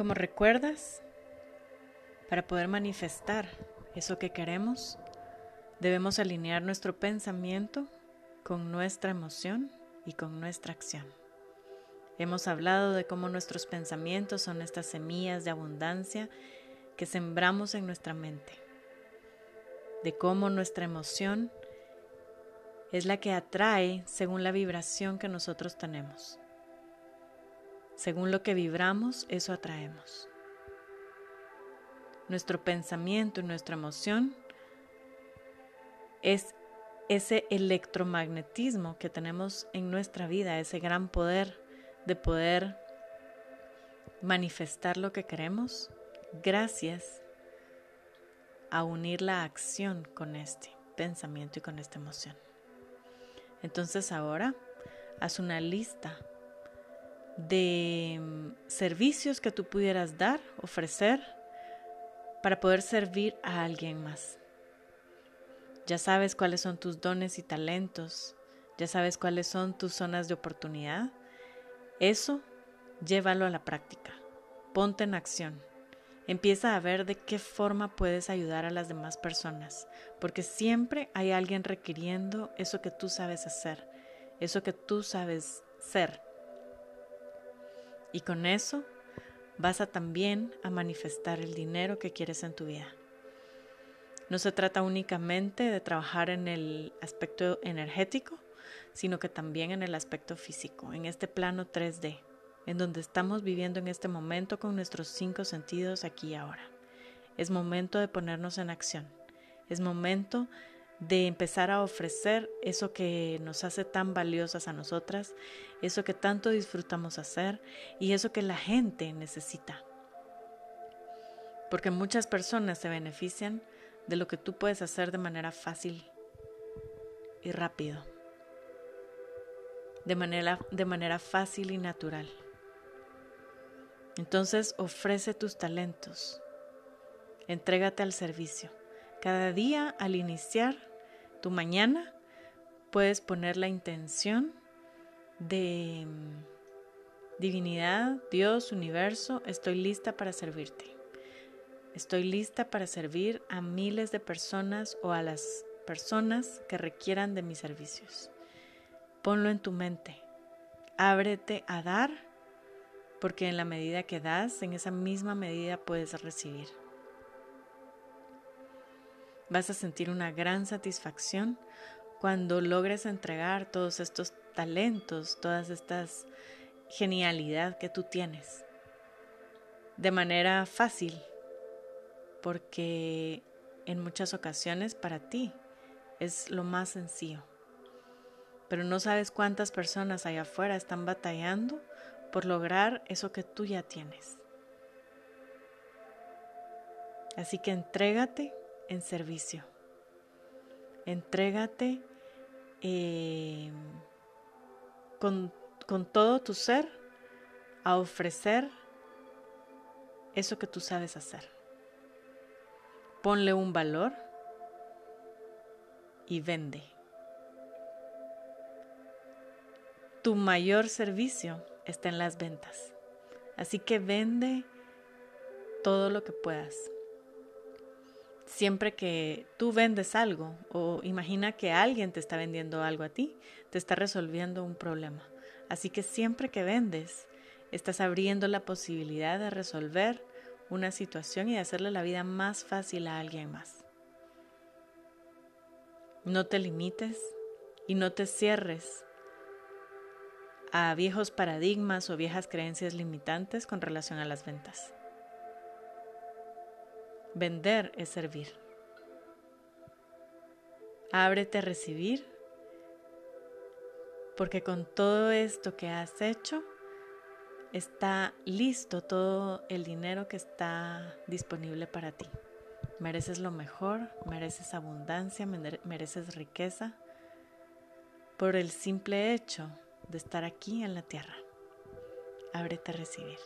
Como recuerdas, para poder manifestar eso que queremos, debemos alinear nuestro pensamiento con nuestra emoción y con nuestra acción. Hemos hablado de cómo nuestros pensamientos son estas semillas de abundancia que sembramos en nuestra mente, de cómo nuestra emoción es la que atrae según la vibración que nosotros tenemos. Según lo que vibramos, eso atraemos. Nuestro pensamiento y nuestra emoción es ese electromagnetismo que tenemos en nuestra vida, ese gran poder de poder manifestar lo que queremos gracias a unir la acción con este pensamiento y con esta emoción. Entonces ahora haz una lista de mm, servicios que tú pudieras dar, ofrecer, para poder servir a alguien más. Ya sabes cuáles son tus dones y talentos, ya sabes cuáles son tus zonas de oportunidad. Eso llévalo a la práctica, ponte en acción. Empieza a ver de qué forma puedes ayudar a las demás personas, porque siempre hay alguien requiriendo eso que tú sabes hacer, eso que tú sabes ser. Y con eso vas a también a manifestar el dinero que quieres en tu vida. No se trata únicamente de trabajar en el aspecto energético, sino que también en el aspecto físico, en este plano 3D, en donde estamos viviendo en este momento con nuestros cinco sentidos aquí y ahora. Es momento de ponernos en acción. Es momento de empezar a ofrecer eso que nos hace tan valiosas a nosotras, eso que tanto disfrutamos hacer y eso que la gente necesita. Porque muchas personas se benefician de lo que tú puedes hacer de manera fácil y rápido, de manera, de manera fácil y natural. Entonces ofrece tus talentos, entrégate al servicio. Cada día al iniciar tu mañana puedes poner la intención de mm, divinidad, Dios, universo, estoy lista para servirte. Estoy lista para servir a miles de personas o a las personas que requieran de mis servicios. Ponlo en tu mente. Ábrete a dar porque en la medida que das, en esa misma medida puedes recibir. Vas a sentir una gran satisfacción cuando logres entregar todos estos talentos, todas estas genialidad que tú tienes de manera fácil, porque en muchas ocasiones para ti es lo más sencillo. Pero no sabes cuántas personas allá afuera están batallando por lograr eso que tú ya tienes. Así que entrégate en servicio. Entrégate eh, con, con todo tu ser a ofrecer eso que tú sabes hacer. Ponle un valor y vende. Tu mayor servicio está en las ventas. Así que vende todo lo que puedas. Siempre que tú vendes algo o imagina que alguien te está vendiendo algo a ti, te está resolviendo un problema. Así que siempre que vendes, estás abriendo la posibilidad de resolver una situación y de hacerle la vida más fácil a alguien más. No te limites y no te cierres a viejos paradigmas o viejas creencias limitantes con relación a las ventas. Vender es servir. Ábrete a recibir porque con todo esto que has hecho está listo todo el dinero que está disponible para ti. Mereces lo mejor, mereces abundancia, mereces riqueza por el simple hecho de estar aquí en la tierra. Ábrete a recibir.